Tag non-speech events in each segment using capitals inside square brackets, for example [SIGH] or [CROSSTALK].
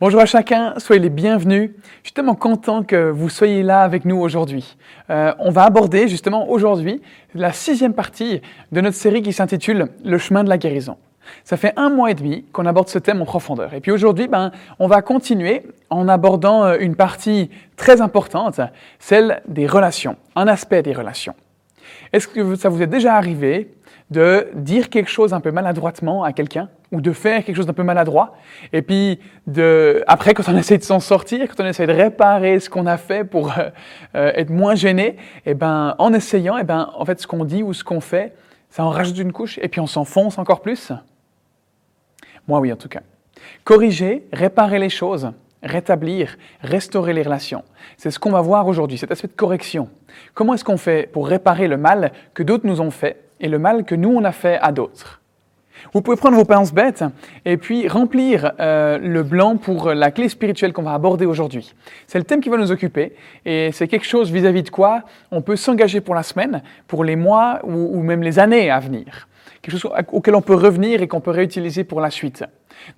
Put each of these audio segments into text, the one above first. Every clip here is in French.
Bonjour à chacun, soyez les bienvenus. Je suis tellement content que vous soyez là avec nous aujourd'hui. Euh, on va aborder justement aujourd'hui la sixième partie de notre série qui s'intitule Le chemin de la guérison. Ça fait un mois et demi qu'on aborde ce thème en profondeur. Et puis aujourd'hui, ben, on va continuer en abordant euh, une partie très importante, celle des relations, un aspect des relations. Est-ce que ça vous est déjà arrivé de dire quelque chose un peu maladroitement à quelqu'un ou de faire quelque chose d'un peu maladroit. Et puis, de, après, quand on [LAUGHS] essaie de s'en sortir, quand on essaie de réparer ce qu'on a fait pour euh, euh, être moins gêné, et eh ben, en essayant, et eh ben, en fait, ce qu'on dit ou ce qu'on fait, ça en rajoute une couche et puis on s'enfonce encore plus. Moi, oui, en tout cas. Corriger, réparer les choses, rétablir, restaurer les relations. C'est ce qu'on va voir aujourd'hui, cet aspect de correction. Comment est-ce qu'on fait pour réparer le mal que d'autres nous ont fait et le mal que nous, on a fait à d'autres. Vous pouvez prendre vos pinces bêtes et puis remplir euh, le blanc pour la clé spirituelle qu'on va aborder aujourd'hui. C'est le thème qui va nous occuper et c'est quelque chose vis-à-vis de quoi on peut s'engager pour la semaine, pour les mois ou, ou, même les années à venir. Quelque chose auquel on peut revenir et qu'on peut réutiliser pour la suite.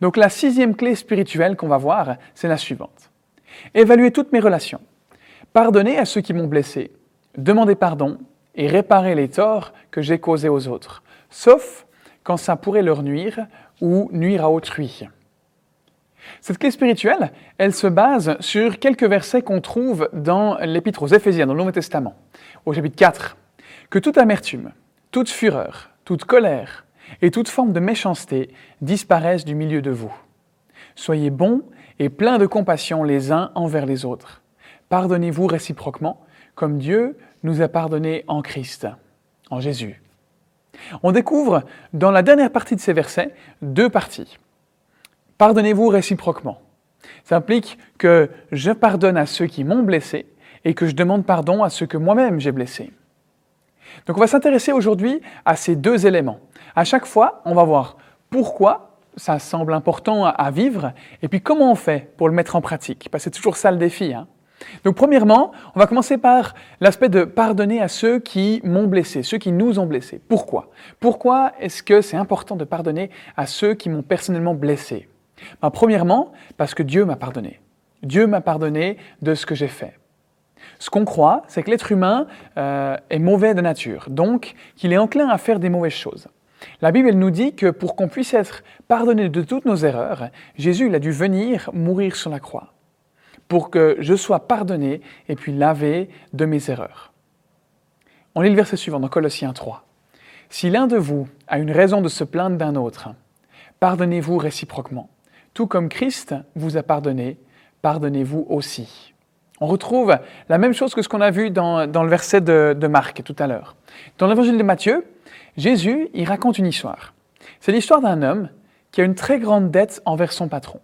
Donc la sixième clé spirituelle qu'on va voir, c'est la suivante. Évaluer toutes mes relations. Pardonner à ceux qui m'ont blessé. Demander pardon et réparer les torts que j'ai causés aux autres, sauf quand ça pourrait leur nuire ou nuire à autrui. Cette clé spirituelle, elle se base sur quelques versets qu'on trouve dans l'Épître aux Éphésiens, dans le Nouveau Testament, au chapitre 4. Que toute amertume, toute fureur, toute colère et toute forme de méchanceté disparaissent du milieu de vous. Soyez bons et pleins de compassion les uns envers les autres. Pardonnez-vous réciproquement, comme Dieu nous a pardonné en Christ, en Jésus. On découvre dans la dernière partie de ces versets deux parties. Pardonnez-vous réciproquement. Ça implique que je pardonne à ceux qui m'ont blessé et que je demande pardon à ceux que moi-même j'ai blessés. Donc on va s'intéresser aujourd'hui à ces deux éléments. À chaque fois, on va voir pourquoi ça semble important à vivre et puis comment on fait pour le mettre en pratique. Parce que c'est toujours ça le défi. Hein. Donc premièrement, on va commencer par l'aspect de pardonner à ceux qui m'ont blessé, ceux qui nous ont blessés. Pourquoi? Pourquoi est-ce que c'est important de pardonner à ceux qui m'ont personnellement blessé? Ben, Premièrement, parce que Dieu m'a pardonné. Dieu m'a pardonné de ce que j'ai fait. Ce qu'on croit, c'est que l'être humain euh, est mauvais de nature, donc qu'il est enclin à faire des mauvaises choses. La Bible nous dit que pour qu'on puisse être pardonné de toutes nos erreurs, Jésus il a dû venir mourir sur la croix pour que je sois pardonné et puis lavé de mes erreurs. On lit le verset suivant dans Colossiens 3. Si l'un de vous a une raison de se plaindre d'un autre, pardonnez-vous réciproquement. Tout comme Christ vous a pardonné, pardonnez-vous aussi. On retrouve la même chose que ce qu'on a vu dans, le verset de, de Marc tout à l'heure. Dans l'évangile de Matthieu, Jésus y raconte une histoire. C'est l'histoire d'un homme qui a une très grande dette envers son patron.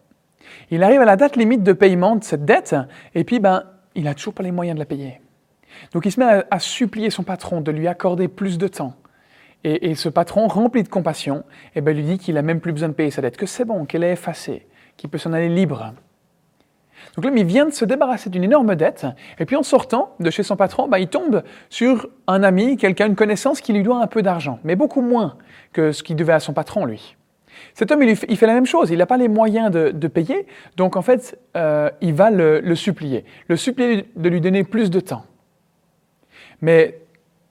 Il arrive à la date limite de paiement de cette dette, et puis ben, il n'a toujours pas les moyens de la payer. Donc il se met à, supplier son patron de lui accorder plus de temps. Et, ce patron, rempli de compassion, eh ben, lui dit qu'il n'a même plus besoin de payer sa dette, que c'est bon, qu'elle est effacée, qu'il peut s'en aller libre. Donc là, il vient de se débarrasser d'une énorme dette, et puis en sortant de chez son patron, ben, il tombe sur un ami, quelqu'un, une connaissance qui lui doit un peu d'argent, mais beaucoup moins que ce qu'il devait à son patron, lui. Cet homme, il, fait la même chose, il n'a pas les moyens de, payer, donc en fait, euh, il va le, supplier, le supplier de lui donner plus de temps. Mais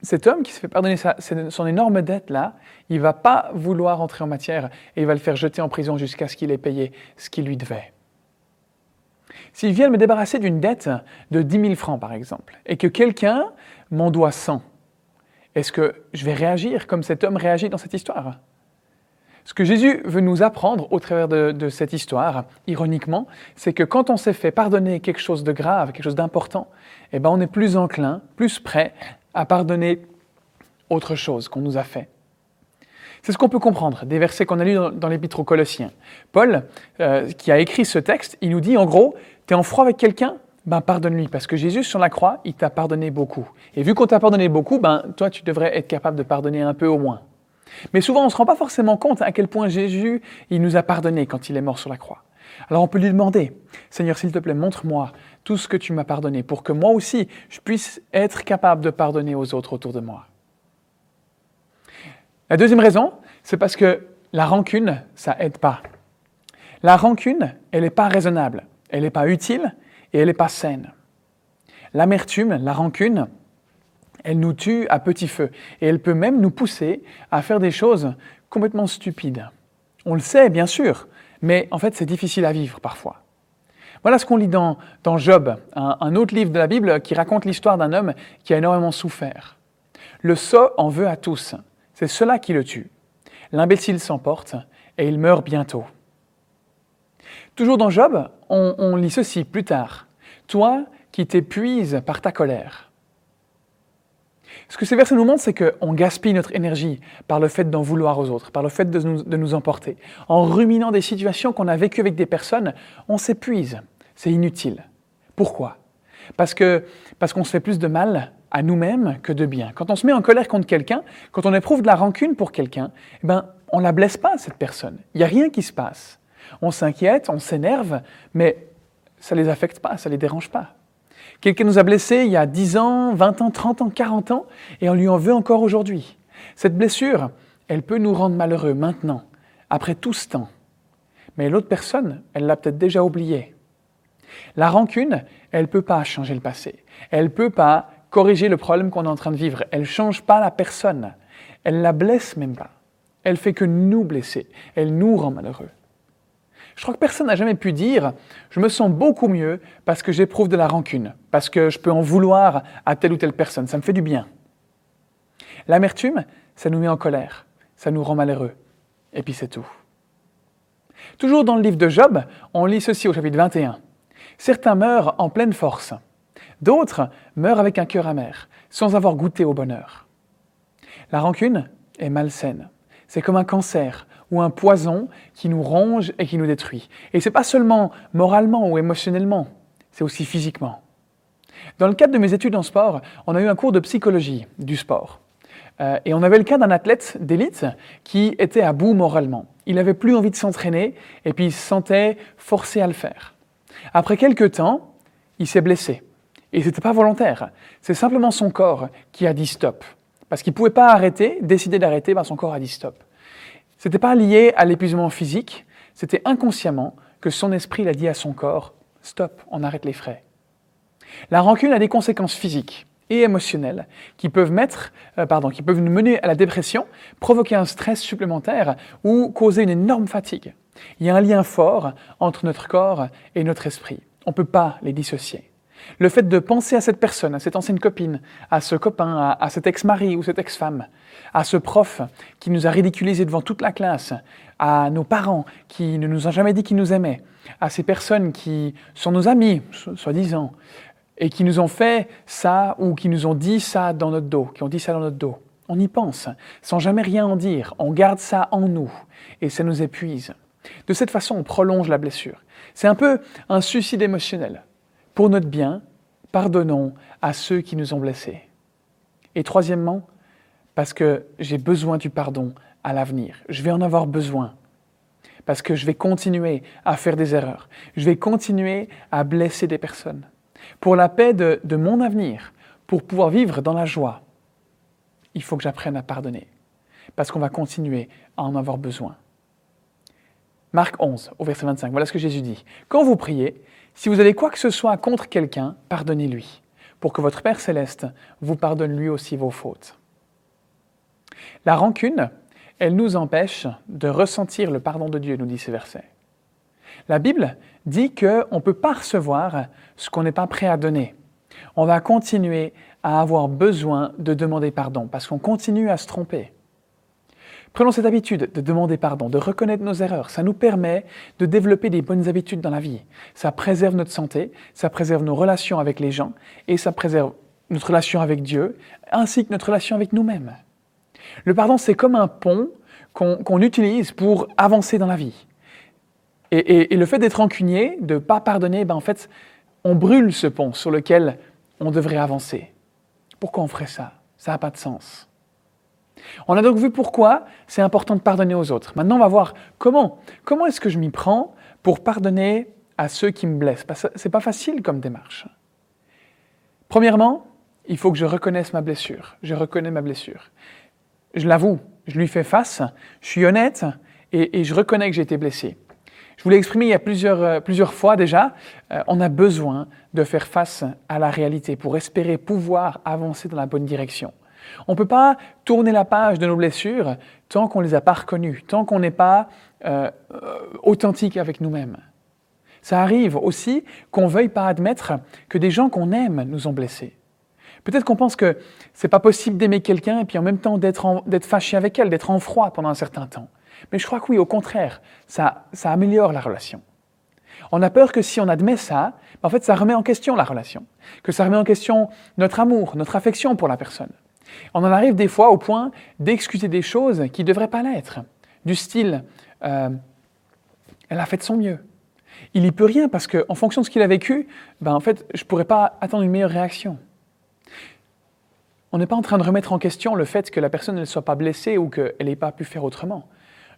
cet homme qui se fait pardonner son énorme dette-là, il ne va pas vouloir entrer en matière et il va le faire jeter en prison jusqu'à ce qu'il ait payé ce qu'il lui devait. S'il vient me débarrasser d'une dette de 10 000 francs, par exemple, et que quelqu'un m'en doit 100, est-ce que je vais réagir comme cet homme réagit dans cette histoire? Ce que Jésus veut nous apprendre au travers de, cette histoire, ironiquement, c'est que quand on s'est fait pardonner quelque chose de grave, quelque chose d'important, eh ben on est plus enclin, plus prêt à pardonner autre chose qu'on nous a fait. C'est ce qu'on peut comprendre des versets qu'on a lus dans, l'Épître aux Colossiens. Paul, euh, qui a écrit ce texte, il nous dit en gros, tu es en froid avec quelqu'un? Ben pardonne-lui, parce que Jésus sur la croix, il t'a pardonné beaucoup. Et vu qu'on t'a pardonné beaucoup, ben toi tu devrais être capable de pardonner un peu au moins. Mais souvent, on ne se rend pas forcément compte à quel point Jésus, il nous a pardonné quand il est mort sur la croix. Alors on peut lui demander, Seigneur, s'il te plaît, montre-moi tout ce que tu m'as pardonné pour que moi aussi, je puisse être capable de pardonner aux autres autour de moi. La deuxième raison, c'est parce que La rancune, ça aide pas. La rancune, elle n'est pas raisonnable, elle n'est pas utile et elle n'est pas saine. L'amertume, la rancune, elle nous tue à petit feu et elle peut même nous pousser à faire des choses complètement stupides. On le sait, bien sûr, mais en fait, c'est difficile à vivre parfois. Voilà ce qu'on lit dans, Job, un, autre livre de la Bible qui raconte l'histoire d'un homme qui a énormément souffert. Le sot en veut à tous, c'est cela qui le tue. L'imbécile s'emporte et il meurt bientôt. Toujours dans Job, on, on lit ceci plus tard. Toi qui t'épuises par ta colère. Ce que ces versets nous montrent, c'est qu'on gaspille notre énergie par le fait d'en vouloir aux autres, par le fait de nous, emporter. En ruminant des situations qu'on a vécues avec des personnes, on s'épuise. C'est inutile. Pourquoi? Parce que parce qu'on se fait plus de mal à nous-mêmes que de bien. Quand on se met en colère contre quelqu'un, quand on éprouve de la rancune pour quelqu'un, eh ben, on ne la blesse pas, cette personne. Il n'y a rien qui se passe. On s'inquiète, on s'énerve, mais ça ne les affecte pas, ça ne les dérange pas. Quelqu'un nous a blessés il y a 10 ans, 20 ans, 30 ans, 40 ans, et on lui en veut encore aujourd'hui. Cette blessure, elle peut nous rendre malheureux maintenant, après tout ce temps. Mais l'autre personne, elle l'a peut-être déjà oublié. La rancune, elle ne peut pas changer le passé. Elle ne peut pas corriger le problème qu'on est en train de vivre. Elle ne change pas la personne. Elle la blesse même pas. Elle fait que nous blesser. Elle nous rend malheureux. Je crois que personne n'a jamais pu dire je me sens beaucoup mieux parce que j'éprouve de la rancune, parce que je peux en vouloir à telle ou telle personne. Ça me fait du bien. L'amertume, ça nous met en colère, ça nous rend malheureux. Et puis c'est tout. Toujours dans le livre de Job, on lit ceci au chapitre 21. Certains meurent en pleine force, d'autres meurent avec un cœur amer, sans avoir goûté au bonheur. La rancune est malsaine. C'est comme un cancer ou un poison qui nous ronge et qui nous détruit. Et ce n'est pas seulement moralement ou émotionnellement, c'est aussi physiquement. Dans le cadre de mes études en sport, on a eu un cours de psychologie du sport. Euh, et on avait le cas d'un athlète d'élite qui était à bout moralement. Il n'avait plus envie de s'entraîner et puis il se sentait forcé à le faire. Après quelques temps, il s'est blessé. Et ce n'était pas volontaire. C'est simplement son corps qui a dit stop. Parce qu'il ne pouvait pas arrêter, décider d'arrêter, ben son corps a dit stop. Ce n'était pas lié à l'épuisement physique, c'était inconsciemment que son esprit l'a dit à son corps stop, on arrête les frais. La rancune a des conséquences physiques et émotionnelles qui peuvent, mettre, euh, pardon, qui peuvent nous mener à la dépression, provoquer un stress supplémentaire ou causer une énorme fatigue. Il y a un lien fort entre notre corps et notre esprit. On ne peut pas les dissocier. Le fait de penser à cette personne, à cette ancienne copine, à ce copain, à, cet ex-mari ou cette ex-femme, à ce prof qui nous a ridiculisés devant toute la classe, à nos parents qui ne nous ont jamais dit qu'ils nous aimaient, à ces personnes qui sont nos amis, soi-disant, et qui nous ont fait ça ou qui nous ont dit ça dans notre dos, qui ont dit ça dans notre dos. On y pense, sans jamais rien en dire. On garde ça en nous et ça nous épuise. De cette façon, on prolonge la blessure. C'est un peu un suicide émotionnel. Pour notre bien, pardonnons à ceux qui nous ont blessés. Et troisièmement, parce que j'ai besoin du pardon à l'avenir. Je vais en avoir besoin. Parce que je vais continuer à faire des erreurs. Je vais continuer à blesser des personnes. Pour la paix de, mon avenir, pour pouvoir vivre dans la joie, il faut que j'apprenne à pardonner. Parce qu'on va continuer à en avoir besoin. Marc 11, au verset 25, voilà ce que Jésus dit. Quand vous priez, si vous avez quoi que ce soit contre quelqu'un, pardonnez-lui, pour que votre Père céleste vous pardonne lui aussi vos fautes. La rancune, elle nous empêche de ressentir le pardon de Dieu, nous dit ce verset. La Bible dit qu'on ne peut pas recevoir ce qu'on n'est pas prêt à donner. On va continuer à avoir besoin de demander pardon parce qu'on continue à se tromper. Prenons cette habitude de demander pardon, de reconnaître nos erreurs. Ça nous permet de développer des bonnes habitudes dans la vie. Ça préserve notre santé, ça préserve nos relations avec les gens et ça préserve notre relation avec Dieu ainsi que notre relation avec nous-mêmes. Le pardon, c'est comme un pont qu'on utilise pour avancer dans la vie. Et, le fait d'être rancunier, de ne pas pardonner, ben en fait, on brûle ce pont sur lequel on devrait avancer. Pourquoi on ferait ça? Ça n'a pas de sens. On a donc vu pourquoi c'est important de pardonner aux autres. Maintenant, on va voir comment. Comment est-ce que je m'y prends pour pardonner à ceux qui me blessent? Ce n'est pas facile comme démarche. Premièrement, il faut que je reconnaisse ma blessure. Je reconnais ma blessure. Je l'avoue, je lui fais face, je suis honnête et, je reconnais que j'ai été blessé. Je vous l'ai exprimé il y a plusieurs, euh, plusieurs fois déjà, euh, on a besoin de faire face à la réalité pour espérer pouvoir avancer dans la bonne direction. On ne peut pas tourner la page de nos blessures tant qu'on ne les a pas reconnues, tant qu'on n'est pas euh, authentique avec nous-mêmes. Ça arrive aussi qu'on veuille pas admettre que des gens qu'on aime nous ont blessés. Peut-être qu'on pense que c'est pas possible d'aimer quelqu'un et puis en même temps d'être fâché avec elle, d'être en froid pendant un certain temps. Mais je crois que oui, au contraire, ça, ça améliore la relation. On a peur que si on admet ça, en fait, ça remet en question la relation, que ça remet en question notre amour, notre affection pour la personne. On en arrive des fois au point d'excuser des choses qui ne devraient pas l'être, du style euh, elle a fait de son mieux. Il n'y peut rien parce qu'en fonction de ce qu'il a vécu, ben en fait, je ne pourrais pas attendre une meilleure réaction. On n'est pas en train de remettre en question le fait que la personne ne soit pas blessée ou qu'elle n'ait pas pu faire autrement.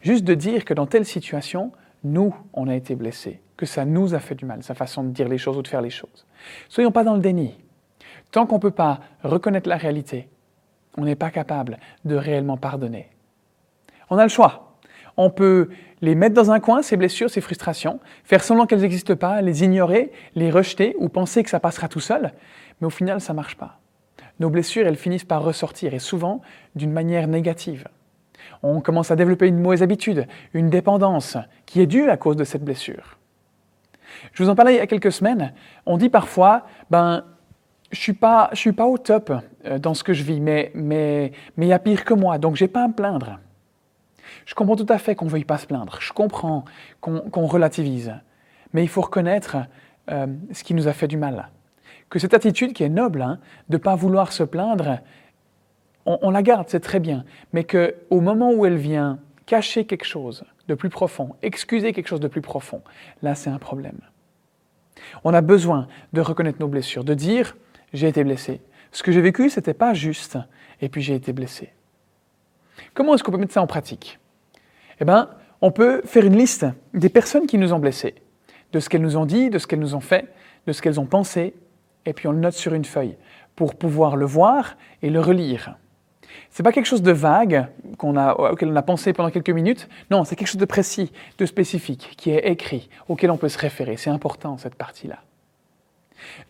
Juste de dire que dans telle situation, nous, on a été blessés, que ça nous a fait du mal, sa façon de dire les choses ou de faire les choses. Soyons pas dans le déni. Tant qu'on ne peut pas reconnaître la réalité, on n'est pas capable de réellement pardonner. On a le choix. On peut les mettre dans un coin, ces blessures, ces frustrations, faire semblant qu'elles n'existent pas, les ignorer, les rejeter ou penser que ça passera tout seul, mais au final, ça ne marche pas. Nos blessures, elles finissent par ressortir et souvent d'une manière négative on commence à développer une mauvaise habitude, une dépendance qui est due à cause de cette blessure. Je vous en parlais il y a quelques semaines. On dit parfois, ben, je suis pas, je suis pas au top euh, dans ce que je vis, mais mais mais il y a pire que moi, donc j'ai pas à me plaindre. Je comprends tout à fait qu'on veuille pas se plaindre. Je comprends qu'on relativise, mais il faut reconnaître euh, ce qui nous a fait du mal. Que cette attitude qui est noble, hein, de pas vouloir se plaindre, on, la garde, c'est très bien, mais qu'au moment où elle vient cacher quelque chose de plus profond, excuser quelque chose de plus profond, là c'est un problème. On a besoin de reconnaître nos blessures, de dire j'ai été blessé. Ce que j'ai vécu, ce n'était pas juste, et puis j'ai été blessé. Comment est-ce qu'on peut mettre ça en pratique? Eh bien, on peut faire une liste des personnes qui nous ont blessés, de ce qu'elles nous ont dit, de ce qu'elles nous ont fait, de ce qu'elles ont pensé, et puis on le note sur une feuille pour pouvoir le voir et le relire. C'est pas quelque chose de vague qu'on a, auquel on a pensé pendant quelques minutes. Non, c'est quelque chose de précis, de spécifique, qui est écrit, auquel on peut se référer. C'est important, cette partie-là.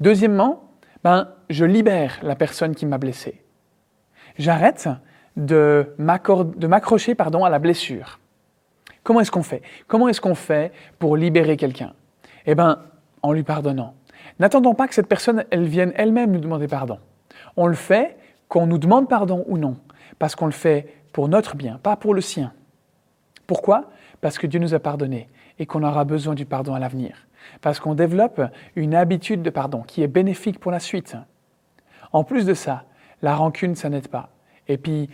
Deuxièmement, ben, je libère la personne qui m'a blessé. J'arrête de m'accrocher à la blessure. Comment est-ce qu'on fait? Comment est-ce qu'on fait pour libérer quelqu'un? Eh bien, en lui pardonnant. N'attendons pas que cette personne elle vienne elle-même nous demander pardon. On le fait qu'on nous demande pardon ou non, parce qu'on le fait pour notre bien, pas pour le sien. Pourquoi? Parce que Dieu nous a pardonné et qu'on aura besoin du pardon à l'avenir. Parce qu'on développe une habitude de pardon qui est bénéfique pour la suite. En plus de ça, la rancune, ça n'aide pas. Et puis,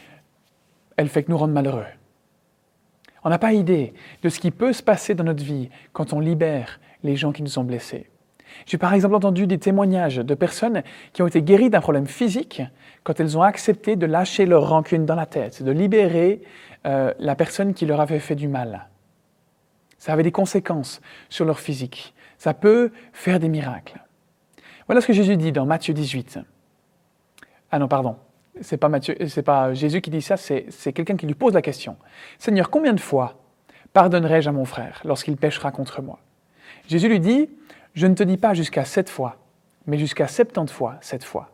elle fait que nous rendre malheureux. On n'a pas idée de ce qui peut se passer dans notre vie quand on libère les gens qui nous ont blessés. J'ai par exemple entendu des témoignages de personnes qui ont été guéries d'un problème physique quand elles ont accepté de lâcher leur rancune dans la tête, de libérer euh, la personne qui leur avait fait du mal. Ça avait des conséquences sur leur physique. Ça peut faire des miracles. Voilà ce que Jésus dit dans Matthieu 18. Ah non, pardon. C'est pas c'est pas Jésus qui dit ça, c'est, quelqu'un qui lui pose la question. Seigneur, combien de fois pardonnerai-je à mon frère lorsqu'il péchera contre moi? Jésus lui dit, je ne te dis pas jusqu'à sept fois, mais jusqu'à septante fois sept fois.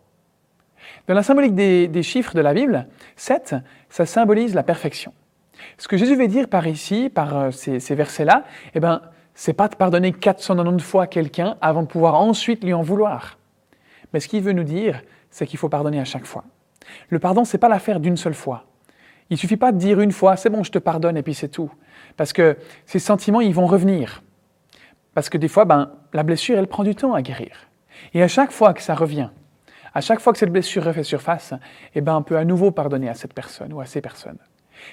Dans la symbolique des, chiffres de la Bible, 7, ça symbolise la perfection. Ce que Jésus veut dire par ici, par euh, ces, versets-là, eh ben, c'est pas de pardonner 490 fois quelqu'un avant de pouvoir ensuite lui en vouloir. Mais ce qu'il veut nous dire, c'est qu'il faut pardonner à chaque fois. Le pardon, c'est pas l'affaire d'une seule fois. Il suffit pas de dire une fois, c'est bon, je te pardonne et puis c'est tout. Parce que ces sentiments, ils vont revenir. Parce que des fois, ben, la blessure, elle prend du temps à guérir. Et à chaque fois que ça revient, à chaque fois que cette blessure refait surface, eh ben, on peut à nouveau pardonner à cette personne ou à ces personnes.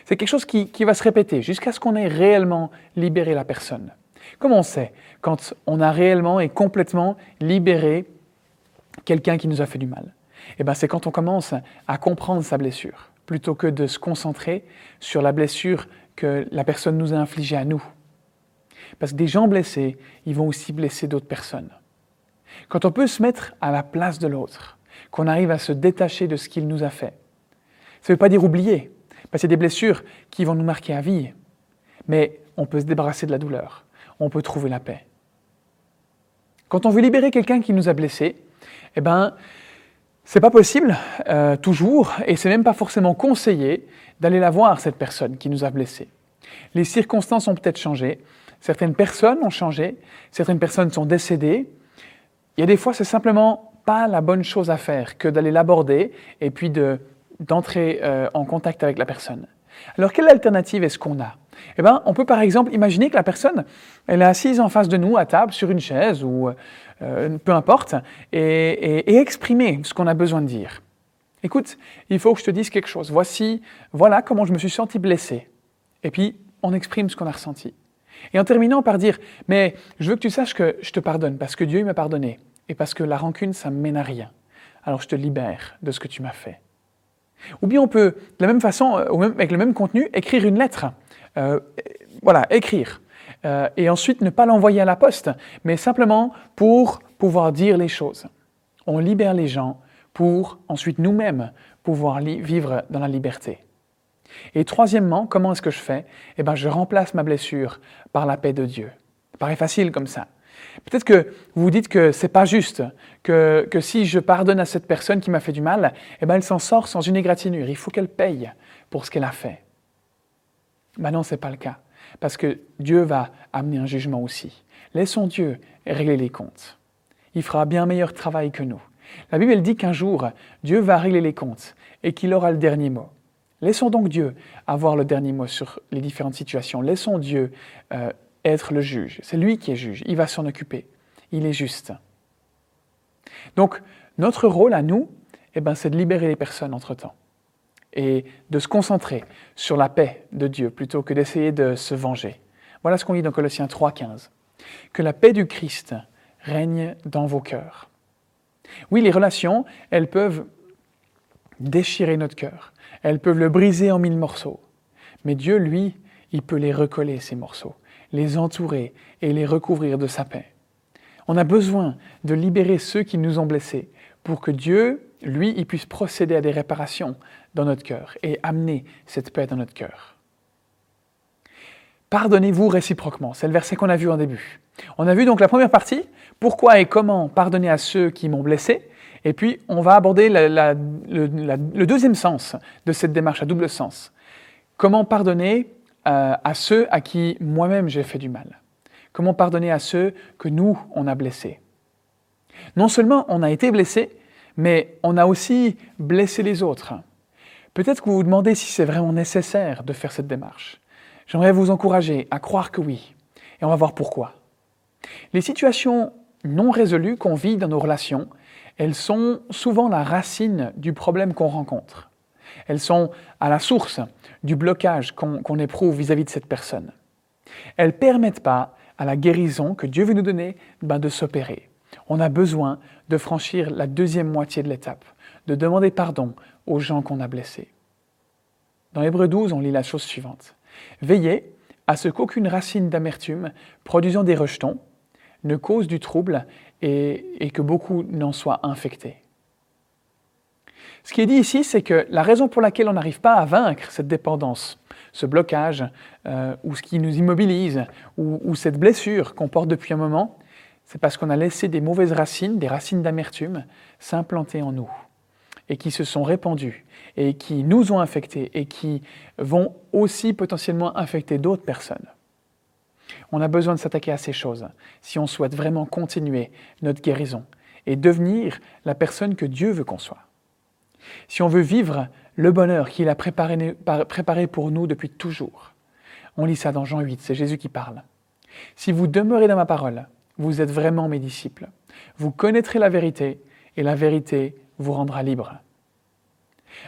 C'est quelque chose qui, qui va se répéter jusqu'à ce qu'on ait réellement libéré la personne. Comment on sait quand on a réellement et complètement libéré quelqu'un qui nous a fait du mal? Eh ben, C'est quand on commence à comprendre sa blessure, plutôt que de se concentrer sur la blessure que la personne nous a infligée à nous. Parce que des gens blessés, ils vont aussi blesser d'autres personnes. Quand on peut se mettre à la place de l'autre, qu'on arrive à se détacher de ce qu'il nous a fait, ça ne veut pas dire oublier, parce que c'est des blessures qui vont nous marquer à vie. mais on peut se débarrasser de la douleur, on peut trouver la paix. Quand on veut libérer quelqu'un qui nous a blessés, eh ben, c'est pas possible euh, toujours, et c'est même pas forcément conseillé d'aller la voir cette personne qui nous a blessés. Les circonstances ont peut-être changé, certaines personnes ont changé, certaines personnes sont décédées. Il y a des fois, c'est simplement pas la bonne chose à faire que d'aller l'aborder et puis d'entrer euh, en contact avec la personne. Alors, quelle alternative est-ce qu'on a? Eh ben, on peut par exemple imaginer que la personne, elle est assise en face de nous à table, sur une chaise ou euh, peu importe, et, exprimer ce qu'on a besoin de dire. Écoute, il faut que je te dise quelque chose. Voici, voilà comment je me suis senti blessé. Et puis, on exprime ce qu'on a ressenti. Et en terminant par dire, mais je veux que tu saches que je te pardonne parce que Dieu m'a pardonné et parce que la rancune, ça ne mène à rien. Alors je te libère de ce que tu m'as fait. Ou bien on peut, de la même façon, euh, avec le même contenu, écrire une lettre. Euh, voilà, écrire. Euh, et ensuite ne pas l'envoyer à la poste, mais simplement pour pouvoir dire les choses. On libère les gens pour ensuite nous-mêmes pouvoir vivre dans la liberté. Et troisièmement, comment est-ce que je fais? Eh bien, je remplace ma blessure par la paix de Dieu. Ça paraît facile comme ça. Peut-être que vous vous dites que c'est pas juste, que, que, si je pardonne à cette personne qui m'a fait du mal, eh ben elle s'en sort sans une égratignure. Il faut qu'elle paye pour ce qu'elle a fait. Ben non, ce n'est pas le cas. Parce que Dieu va amener un jugement aussi. Laissons Dieu régler les comptes. Il fera bien meilleur travail que nous. La Bible dit qu'un jour, Dieu va régler les comptes et qu'il aura le dernier mot. Laissons donc Dieu avoir le dernier mot sur les différentes situations. Laissons Dieu euh, être le juge. C'est lui qui est juge. Il va s'en occuper. Il est juste. Donc, notre rôle à nous, eh ben, c'est de libérer les personnes entre-temps et de se concentrer sur la paix de Dieu plutôt que d'essayer de se venger. Voilà ce qu'on lit dans Colossiens 3.15. Que la paix du Christ règne dans vos cœurs. Oui, les relations, elles peuvent déchirer notre cœur, elles peuvent le briser en mille morceaux. Mais Dieu, lui, il peut les recoller, ces morceaux, les entourer et les recouvrir de sa paix. On a besoin de libérer ceux qui nous ont blessés pour que Dieu, lui, il puisse procéder à des réparations dans notre cœur et amener cette paix dans notre cœur. Pardonnez-vous réciproquement, c'est le verset qu'on a vu en début. On a vu donc la première partie, pourquoi et comment pardonner à ceux qui m'ont blessé, et puis on va aborder le, deuxième sens de cette démarche à double sens. Comment pardonner euh, à ceux à qui moi-même j'ai fait du mal? Comment pardonner à ceux que nous, on a blessés? Non seulement on a été blessé, mais on a aussi blessé les autres. Peut-être que vous vous demandez si c'est vraiment nécessaire de faire cette démarche. J'aimerais vous encourager à croire que oui. Et on va voir pourquoi. Les situations non résolues qu'on vit dans nos relations, elles sont souvent la racine du problème qu'on rencontre. Elles sont à la source du blocage qu'on éprouve vis-à-vis de cette personne. Elles ne permettent pas à la guérison que Dieu veut nous donner ben, de s'opérer. On a besoin de franchir la deuxième moitié de l'étape, de demander pardon aux gens qu'on a blessés. Dans Hébreu 12, on lit la chose suivante. Veillez à ce qu'aucune racine d'amertume produisant des rejetons ne cause du trouble et, que beaucoup n'en soient infectés. Ce qui est dit ici, c'est que la raison pour laquelle on n'arrive pas à vaincre cette dépendance, ce blocage, euh, ou ce qui nous immobilise, ou cette blessure qu'on porte depuis un moment, c'est parce qu'on a laissé des mauvaises racines, des racines d'amertume, s'implanter en nous et qui se sont répandus et qui nous ont infectés et qui vont aussi potentiellement infecter d'autres personnes. On a besoin de s'attaquer à ces choses si on souhaite vraiment continuer notre guérison et devenir la personne que Dieu veut qu'on soit. Si on veut vivre le bonheur qu'il a préparé, pour nous depuis toujours. On lit ça dans Jean 8, c'est Jésus qui parle. Si vous demeurez dans ma parole, vous êtes vraiment mes disciples. Vous connaîtrez la vérité et la vérité vous rendra libre.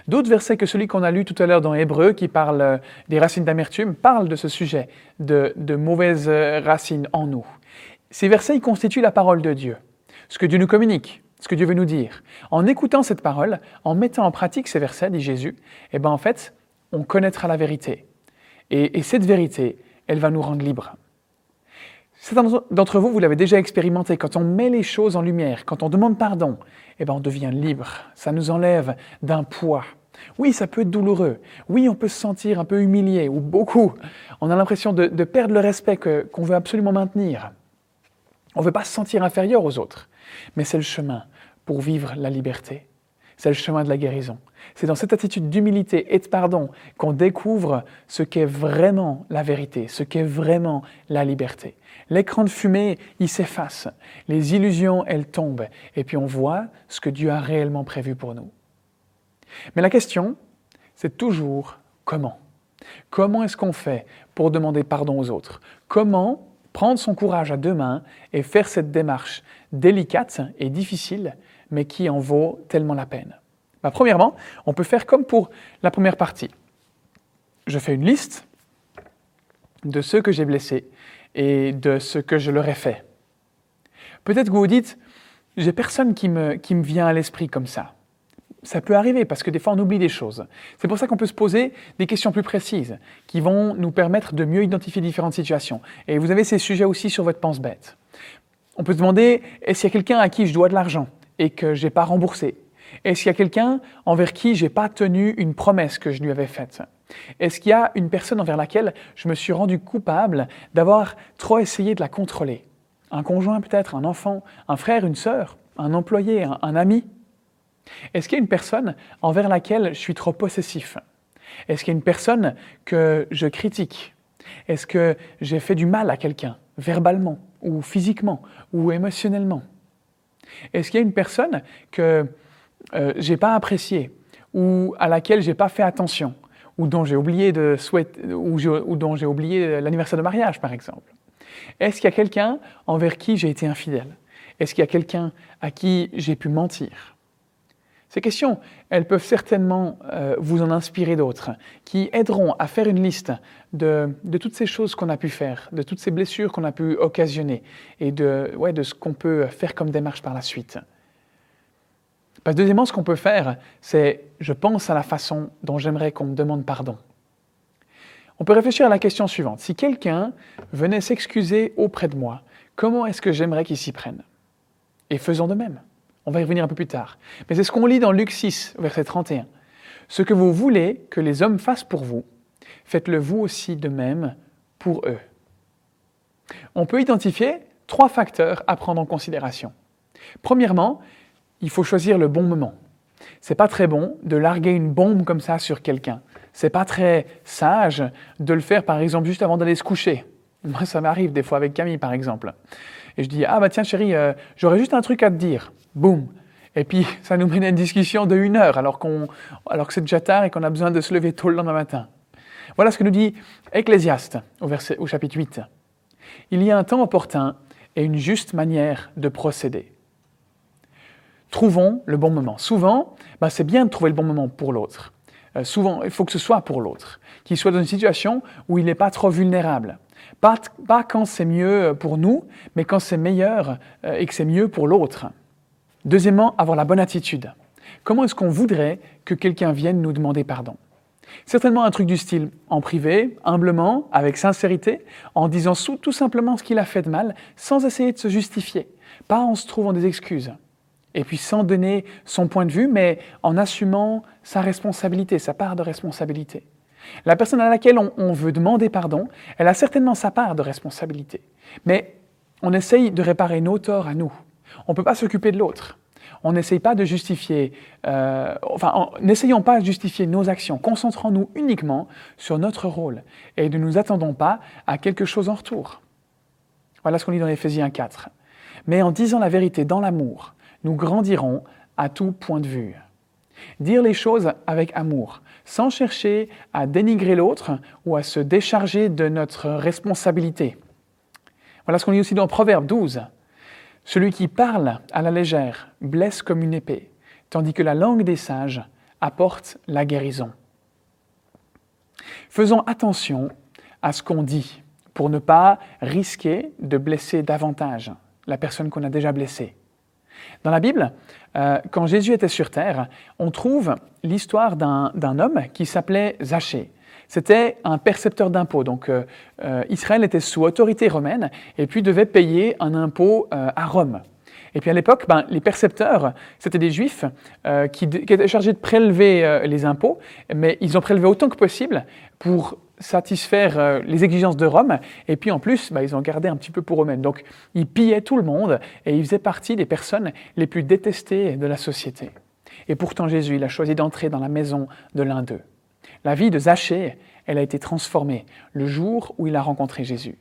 D'autres versets que celui qu'on a lu tout à l'heure dans Hébreu, qui parle euh, des racines d'amertume, parlent de ce sujet, de, mauvaises euh, racines en nous. Ces versets ils constituent la parole de Dieu, ce que Dieu nous communique, ce que Dieu veut nous dire. En écoutant cette parole, en mettant en pratique ces versets, dit Jésus, eh ben en fait, on connaîtra la vérité. Et, et cette vérité, elle va nous rendre libres. Certains d'entre vous, vous l'avez déjà expérimenté, quand on met les choses en lumière, quand on demande pardon, eh ben on devient libre. Ça nous enlève d'un poids. Oui, ça peut être douloureux. Oui, on peut se sentir un peu humilié ou beaucoup. On a l'impression de, perdre le respect qu'on veut absolument maintenir. On ne veut pas se sentir inférieur aux autres. Mais c'est le chemin pour vivre la liberté. C'est le chemin de la guérison. C'est dans cette attitude d'humilité et de pardon qu'on découvre ce qu'est vraiment la vérité, ce qu'est vraiment la liberté. L'écran de fumée, il s'efface. Les illusions, elles tombent. Et puis on voit ce que Dieu a réellement prévu pour nous. Mais la question, c'est toujours comment? Comment est-ce qu'on fait pour demander pardon aux autres? Comment prendre son courage à deux mains et faire cette démarche délicate et difficile, mais qui en vaut tellement la peine bah, Premièrement, on peut faire comme pour la première partie. Je fais une liste de ceux que j'ai blessés et de ce que je leur ai fait. Peut-être que vous vous dites, j'ai personne qui me, qui me vient à l'esprit comme ça ça peut arriver parce que des fois on oublie des choses. C'est pour ça qu'on peut se poser des questions plus précises qui vont nous permettre de mieux identifier différentes situations. Et vous avez ces sujets aussi sur votre pense-bête. On peut se demander est-ce qu'il y a quelqu'un à qui je dois de l'argent? Et que je n'ai pas remboursé. Est-ce qu'il y a quelqu'un envers qui je n'ai pas tenu une promesse que je lui avais faite? Est-ce qu'il y a une personne envers laquelle je me suis rendu coupable d'avoir trop essayé de la contrôler? Un conjoint peut-être, un enfant, un frère, une sœur, un employé, un ami? Est-ce qu'il y a une personne envers laquelle je suis trop possessif? Est-ce qu'il y a une personne que je critique? Est-ce que j'ai fait du mal à quelqu'un, verbalement, ou physiquement, ou émotionnellement? Est-ce qu'il y a une personne que euh, je n'ai pas appréciée, ou à laquelle je n'ai pas fait attention, ou dont j'ai oublié ou dont j'ai oublié l'anniversaire de mariage, par exemple? Est-ce qu'il y a quelqu'un envers qui j'ai été infidèle? Est-ce qu'il y a quelqu'un à qui j'ai pu mentir? Ces questions, elles peuvent certainement euh, vous en inspirer d'autres, qui aideront à faire une liste de, toutes ces choses qu'on a pu faire, de toutes ces blessures qu'on a pu occasionner, et de, ouais, de ce qu'on peut faire comme démarche par la suite. Parce deuxièmement, ce qu'on peut faire, c'est je pense à la façon dont j'aimerais qu'on me demande pardon. On peut réfléchir à la question suivante. Si quelqu'un venait s'excuser auprès de moi, comment est-ce que j'aimerais qu'il s'y prenne? Et faisons de même. On va y revenir un peu plus tard. Mais c'est ce qu'on lit dans Luc 6, verset 31. Ce que vous voulez que les hommes fassent pour vous, faites-le vous aussi de même pour eux. On peut identifier trois facteurs à prendre en considération. Premièrement, il faut choisir le bon moment. C'est pas très bon de larguer une bombe comme ça sur quelqu'un. C'est pas très sage de le faire par exemple juste avant d'aller se coucher. Moi, ça m'arrive des fois avec Camille par exemple. Et je dis Ah bah tiens chérie, euh, j'aurais juste un truc à te dire boum. Et puis, [LAUGHS] ça nous mène à une discussion de une heure, alors, alors que c'est déjà tard et qu'on a besoin de se lever tôt le lendemain matin. Voilà ce que nous dit Ecclésiaste au chapitre 8. Il y a un temps opportun et une juste manière de procéder. Trouvons le bon moment. Souvent, bah, c'est bien de trouver le bon moment pour l'autre. Euh, souvent, il faut que ce soit pour l'autre, qu'il soit dans une situation où il n'est pas trop vulnérable. Pas, quand c'est mieux pour nous, mais quand c'est meilleur euh, et que c'est mieux pour l'autre. Deuxièmement, avoir la bonne attitude. Comment est-ce qu'on voudrait que quelqu'un vienne nous demander pardon? Certainement un truc du style en privé, humblement, avec sincérité, en disant tout simplement ce qu'il a fait de mal, sans essayer de se justifier, pas en se trouvant des excuses. Et puis sans donner son point de vue, mais en assumant sa responsabilité, sa part de responsabilité. La personne à laquelle on, veut demander pardon, elle a certainement sa part de responsabilité. Mais on essaye de réparer nos torts à nous. On ne peut pas s'occuper de l'autre. On n'essaye pas de justifier, euh, enfin, n'essayons pas de justifier nos actions. Concentrons-nous uniquement sur notre rôle et ne nous attendons pas à quelque chose en retour. Voilà ce qu'on lit dans Éphésiens 4. Mais en disant la vérité dans l'amour, nous grandirons à tout point de vue. Dire les choses avec amour, sans chercher à dénigrer l'autre ou à se décharger de notre responsabilité. Voilà ce qu'on lit aussi dans Proverbe 12. Celui qui parle à la légère blesse comme une épée, tandis que la langue des sages apporte la guérison. Faisons attention à ce qu'on dit pour ne pas risquer de blesser davantage la personne qu'on a déjà blessée. Dans la Bible, euh, quand Jésus était sur terre, on trouve l'histoire d'un homme qui s'appelait Zachée. C'était un percepteur d'impôts. Donc euh, euh, Israël était sous autorité romaine et puis devait payer un impôt à Rome. Et puis à l'époque, ben, les percepteurs, c'était des juifs qui, étaient chargés de prélever les impôts, mais ils ont prélevé autant que possible pour satisfaire euh, les exigences de Rome, et puis en plus, ben, ils ont gardé un petit peu pour eux-mêmes. Donc ils pillaient tout le monde, et ils faisaient partie des personnes les plus détestées de la société. Et pourtant Jésus, il a choisi d'entrer dans la maison de l'un d'eux. La vie de Zachée, elle a été transformée le jour où il a rencontré Jésus.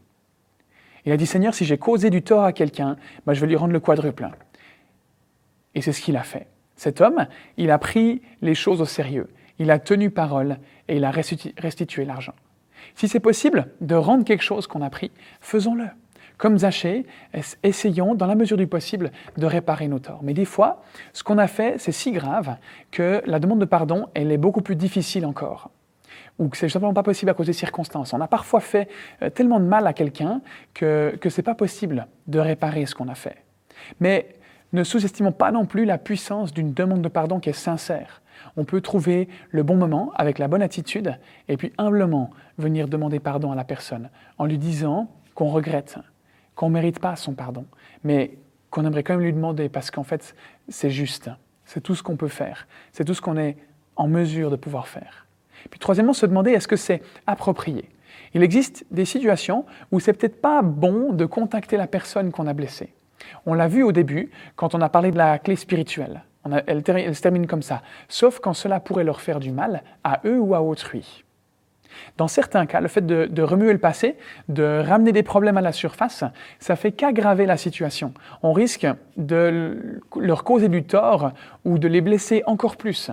Il a dit, Seigneur, si j'ai causé du tort à quelqu'un, ben, je vais lui rendre le quadruple. Et c'est ce qu'il a fait. Cet homme, il a pris les choses au sérieux. Il a tenu parole et il a restitué l'argent. Si c'est possible de rendre quelque chose qu'on a pris, faisons-le. Comme Zachée, essayons, dans la mesure du possible, de réparer nos torts. Mais des fois, ce qu'on a fait, c'est si grave que la demande de pardon, elle est beaucoup plus difficile encore ou que c'est simplement pas possible à cause des circonstances. On a parfois fait euh, tellement de mal à quelqu'un que, que ce n'est pas possible de réparer ce qu'on a fait. Mais ne sous-estimons pas non plus la puissance d'une demande de pardon qui est sincère. On peut trouver le bon moment avec la bonne attitude et puis humblement venir demander pardon à la personne en lui disant qu'on regrette, qu'on ne mérite pas son pardon, mais qu'on aimerait quand même lui demander parce qu'en fait c'est juste, c'est tout ce qu'on peut faire, c'est tout ce qu'on est en mesure de pouvoir faire. Puis troisièmement, se demander est-ce que c'est approprié. Il existe des situations où c'est peut-être pas bon de contacter la personne qu'on a blessée. On l'a vu au début quand on a parlé de la clé spirituelle. Elle, se termine comme ça, sauf quand cela pourrait leur faire du mal à eux ou à autrui. Dans certains cas, le fait de, remuer le passé, de ramener des problèmes à la surface, ça fait qu'aggraver la situation. On risque de leur causer du tort ou de les blesser encore plus.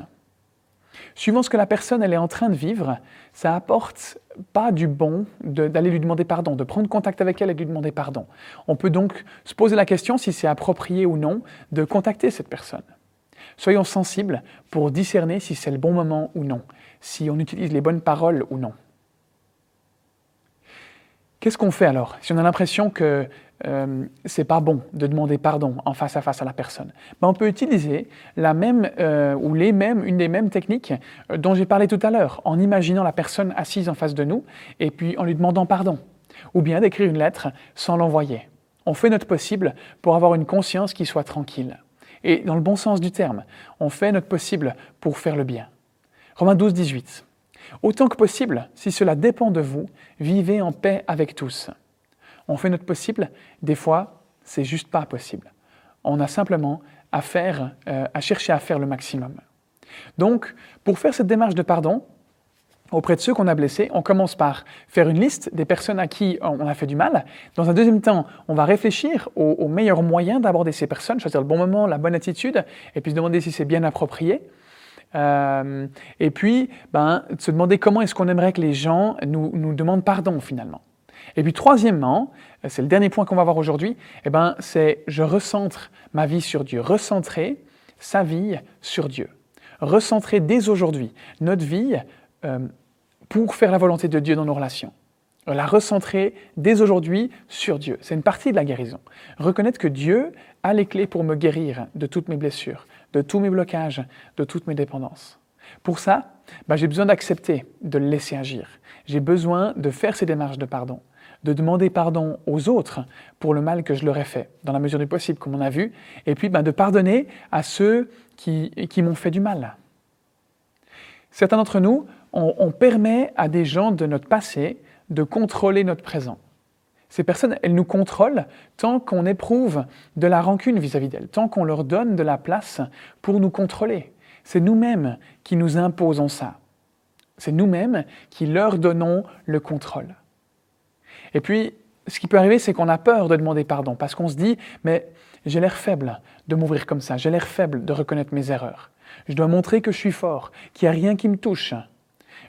Suivant ce que la personne elle est en train de vivre, ça apporte pas du bon d'aller lui demander pardon, de prendre contact avec elle et lui demander pardon. On peut donc se poser la question si c'est approprié ou non de contacter cette personne. Soyons sensibles pour discerner si c'est le bon moment ou non, si on utilise les bonnes paroles ou non. Qu'est-ce qu'on fait alors Si on a l'impression que euh, c'est pas bon de demander pardon en face à face à la personne? Ben, on peut utiliser la même euh, ou les mêmes, une des mêmes techniques euh, dont j'ai parlé tout à l'heure, en imaginant la personne assise en face de nous et puis en lui demandant pardon, ou bien d'écrire une lettre sans l'envoyer. On fait notre possible pour avoir une conscience qui soit tranquille. Et dans le bon sens du terme, on fait notre possible pour faire le bien. Romains 12, 18. Autant que possible, si cela dépend de vous, vivez en paix avec tous. On fait notre possible, des fois, c'est juste pas possible. On a simplement à faire, euh, à chercher à faire le maximum. Donc, pour faire cette démarche de pardon, auprès de ceux qu'on a blessés, on commence par faire une liste des personnes à qui on a fait du mal. Dans un deuxième temps, on va réfléchir aux, meilleurs moyens d'aborder ces personnes, choisir le bon moment, la bonne attitude, et puis se demander si c'est bien approprié. Euh, et puis, ben, se demander comment est-ce qu'on aimerait que les gens nous, demandent pardon finalement. Et puis troisièmement, c'est le dernier point qu'on va voir aujourd'hui, eh ben, c'est je recentre ma vie sur Dieu, recentrer sa vie sur Dieu. Recentrer dès aujourd'hui notre vie euh, pour faire la volonté de Dieu dans nos relations. La recentrer dès aujourd'hui sur Dieu. C'est une partie de la guérison. Reconnaître que Dieu a les clés pour me guérir de toutes mes blessures, de tous mes blocages, de toutes mes dépendances. Pour ça, ben, j'ai besoin d'accepter de le laisser agir. J'ai besoin de faire ces démarches de pardon de demander pardon aux autres pour le mal que je leur ai fait, dans la mesure du possible, comme on a vu, et puis ben, de pardonner à ceux qui m'ont fait du mal. Certains d'entre nous, on, permet à des gens de notre passé de contrôler notre présent. Ces personnes, elles nous contrôlent tant qu'on éprouve de la rancune vis-à-vis d'elles, tant qu'on leur donne de la place pour nous contrôler. C'est nous-mêmes qui nous imposons ça. C'est nous-mêmes qui leur donnons le contrôle. Et puis, ce qui peut arriver, c'est qu'on a peur de demander pardon, parce qu'on se dit, mais j'ai l'air faible de m'ouvrir comme ça, j'ai l'air faible de reconnaître mes erreurs. Je dois montrer que je suis fort, qu'il n'y a rien qui me touche.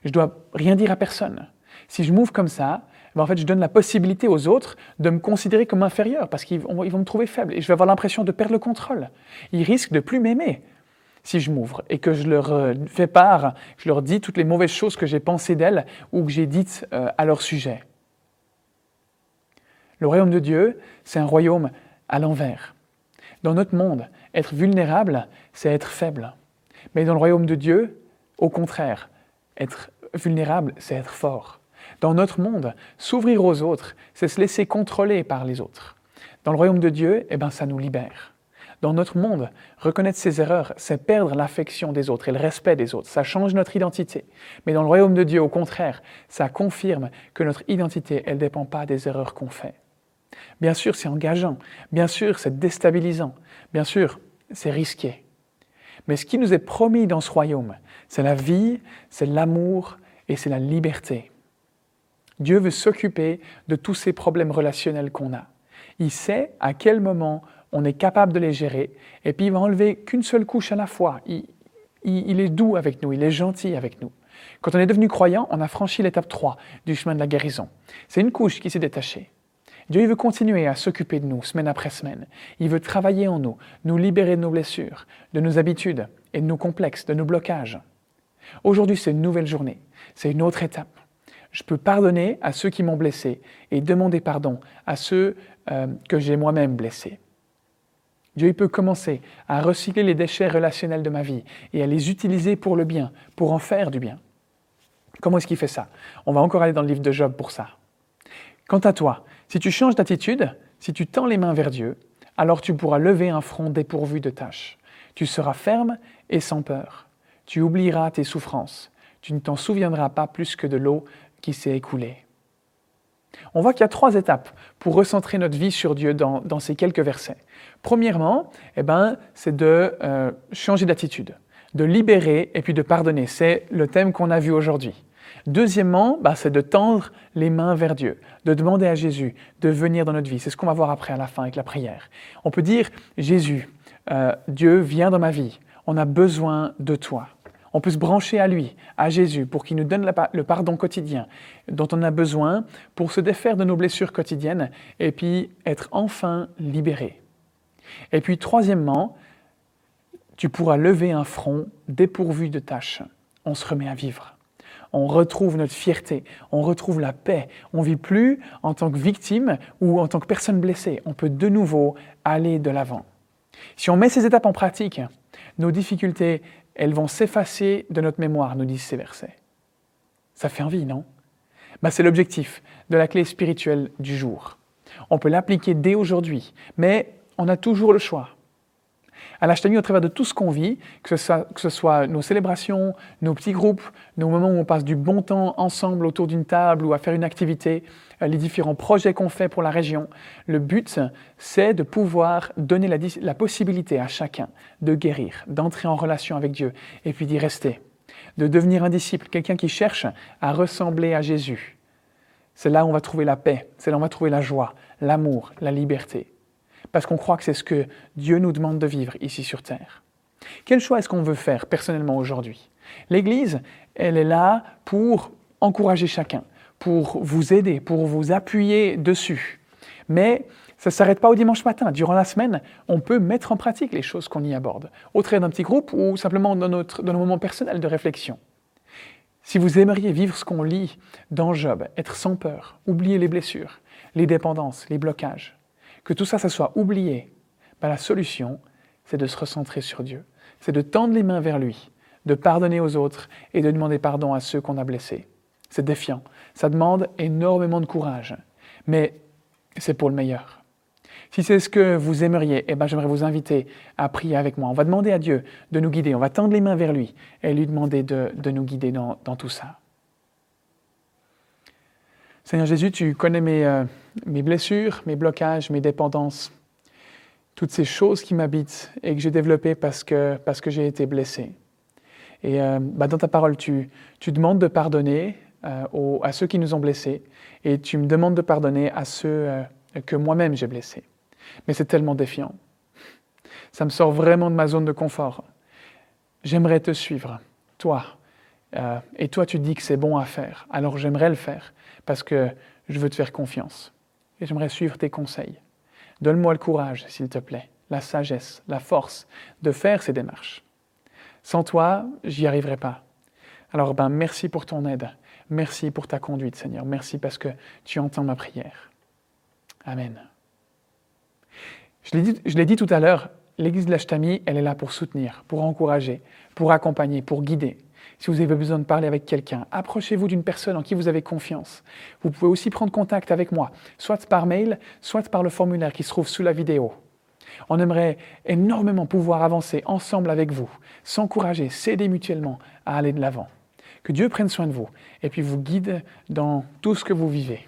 Je dois rien dire à personne. Si je m'ouvre comme ça, ben, en fait, je donne la possibilité aux autres de me considérer comme inférieur, parce qu'ils vont, me trouver faible, et je vais avoir l'impression de perdre le contrôle. Ils risquent de plus m'aimer si je m'ouvre et que je leur euh, fais part, je leur dis toutes les mauvaises choses que j'ai pensées d'elles ou que j'ai dites euh, à leur sujet. Le royaume de Dieu, c'est un royaume à l'envers. Dans notre monde, être vulnérable, c'est être faible. Mais dans le royaume de Dieu, au contraire, être vulnérable, c'est être fort. Dans notre monde, s'ouvrir aux autres, c'est se laisser contrôler par les autres. Dans le royaume de Dieu, eh ben, ça nous libère. Dans notre monde, reconnaître ses erreurs, c'est perdre l'affection des autres et le respect des autres. Ça change notre identité. Mais dans le royaume de Dieu, au contraire, ça confirme que notre identité, elle ne dépend pas des erreurs qu'on fait. Bien sûr, c'est engageant. Bien sûr, c'est déstabilisant. Bien sûr, c'est risqué. Mais ce qui nous est promis dans ce royaume, c'est la vie, c'est l'amour et c'est la liberté. Dieu veut s'occuper de tous ces problèmes relationnels qu'on a. Il sait à quel moment on est capable de les gérer, et puis il va enlever qu'une seule couche à la fois. Il, est doux avec nous, il est gentil avec nous. Quand on est devenu croyant, on a franchi l'étape 3 du chemin de la guérison. C'est une couche qui s'est détachée. Dieu veut continuer à s'occuper de nous semaine après semaine. Il veut travailler en nous, nous libérer de nos blessures, de nos habitudes et de nos complexes, de nos blocages. Aujourd'hui, c'est une nouvelle journée, c'est une autre étape. Je peux pardonner à ceux qui m'ont blessé et demander pardon à ceux euh, que j'ai moi-même blessés. Dieu peut commencer à recycler les déchets relationnels de ma vie et à les utiliser pour le bien, pour en faire du bien. Comment est-ce qu'il fait ça? On va encore aller dans le livre de Job pour ça. Quant à toi, si tu changes d'attitude, si tu tends les mains vers Dieu, alors tu pourras lever un front dépourvu de tâches. Tu seras ferme et sans peur. Tu oublieras tes souffrances. Tu ne t'en souviendras pas plus que de l'eau qui s'est écoulée. On voit qu'il y a trois étapes pour recentrer notre vie sur Dieu dans, ces quelques versets. Premièrement, eh ben, c'est de euh, changer d'attitude, de libérer et puis de pardonner. C'est le thème qu'on a vu aujourd'hui. Deuxièmement, bah, c'est de tendre les mains vers Dieu, de demander à Jésus de venir dans notre vie. C'est ce qu'on va voir après à la fin avec la prière. On peut dire, Jésus, euh, Dieu, viens dans ma vie. On a besoin de toi. On peut se brancher à lui, à Jésus, pour qu'il nous donne le pardon quotidien dont on a besoin pour se défaire de nos blessures quotidiennes et puis être enfin libéré. Et puis troisièmement, tu pourras lever un front dépourvu de tâches. On se remet à vivre on retrouve notre fierté, on retrouve la paix. On vit plus en tant que victime ou en tant que personne blessée. On peut de nouveau aller de l'avant. Si on met ces étapes en pratique, nos difficultés, elles vont s'effacer de notre mémoire, nous disent ces versets. Ça fait envie, non? Bah, C'est l'objectif de la clé spirituelle du jour. On peut l'appliquer dès aujourd'hui, mais on a toujours le choix à l'Achtami au travers de tout ce qu'on vit, que ce, soit, nos célébrations, nos petits groupes, nos moments où on passe du bon temps ensemble autour d'une table ou à faire une activité, euh, les différents projets qu'on fait pour la région. Le but, c'est de pouvoir donner la, la possibilité à chacun de guérir, d'entrer en relation avec Dieu et puis d'y rester, de devenir un disciple, quelqu'un qui cherche à ressembler à Jésus. C'est là où on va trouver la paix, c'est là où on va trouver la joie, l'amour, la liberté parce qu'on croit que c'est ce que Dieu nous demande de vivre ici sur Terre. Quel choix est-ce qu'on veut faire personnellement aujourd'hui? L'Église, elle est là pour encourager chacun, pour vous aider, pour vous appuyer dessus. Mais ça ne s'arrête pas au dimanche matin. Durant la semaine, on peut mettre en pratique les choses qu'on y aborde, au travers d'un petit groupe ou simplement dans, notre, dans nos moments personnels de réflexion. Si vous aimeriez vivre ce qu'on lit dans Job, être sans peur, oublier les blessures, les dépendances, les blocages, que tout ça, ça soit oublié, ben, la solution, c'est de se recentrer sur Dieu. C'est de tendre les mains vers lui, de pardonner aux autres et de demander pardon à ceux qu'on a blessés. C'est défiant. Ça demande énormément de courage. Mais c'est pour le meilleur. Si c'est ce que vous aimeriez, eh ben, j'aimerais vous inviter à prier avec moi. On va demander à Dieu de nous guider. On va tendre les mains vers lui et lui demander de, nous guider dans tout ça. Seigneur Jésus, tu connais euh, mes, blessures, mes blocages, mes dépendances, toutes ces choses qui m'habitent et que j'ai développées parce que, parce que j'ai été blessé. Et euh, bah, dans ta parole, tu, tu demandes de pardonner euh, à ceux qui nous ont blessés et tu me demandes de pardonner à ceux que moi-même j'ai blessés. Mais c'est tellement défiant. Ça me sort vraiment de ma zone de confort. J'aimerais te suivre, toi. et toi, tu dis que c'est bon à faire. Alors j'aimerais le faire parce que je veux te faire confiance. Et j'aimerais suivre tes conseils. Donne-moi le courage, s'il te plaît, la sagesse, la force de faire ces démarches. Sans toi, j'y arriverai pas. Alors, ben, merci pour ton aide. Merci pour ta conduite, Seigneur. Merci parce que tu entends ma prière. Amen. Je l'ai dit, tout à l'heure, l'Église de l'Ashtami, elle est là pour soutenir, pour encourager, pour accompagner, pour guider. Si vous avez besoin de parler avec quelqu'un, approchez-vous d'une personne en qui vous avez confiance. Vous pouvez aussi prendre contact avec moi, soit par mail, soit par le formulaire qui se trouve sous la vidéo. On aimerait énormément pouvoir avancer ensemble avec vous, s'encourager, s'aider mutuellement à aller de l'avant. Que Dieu prenne soin de vous et puis vous guide dans tout ce que vous vivez.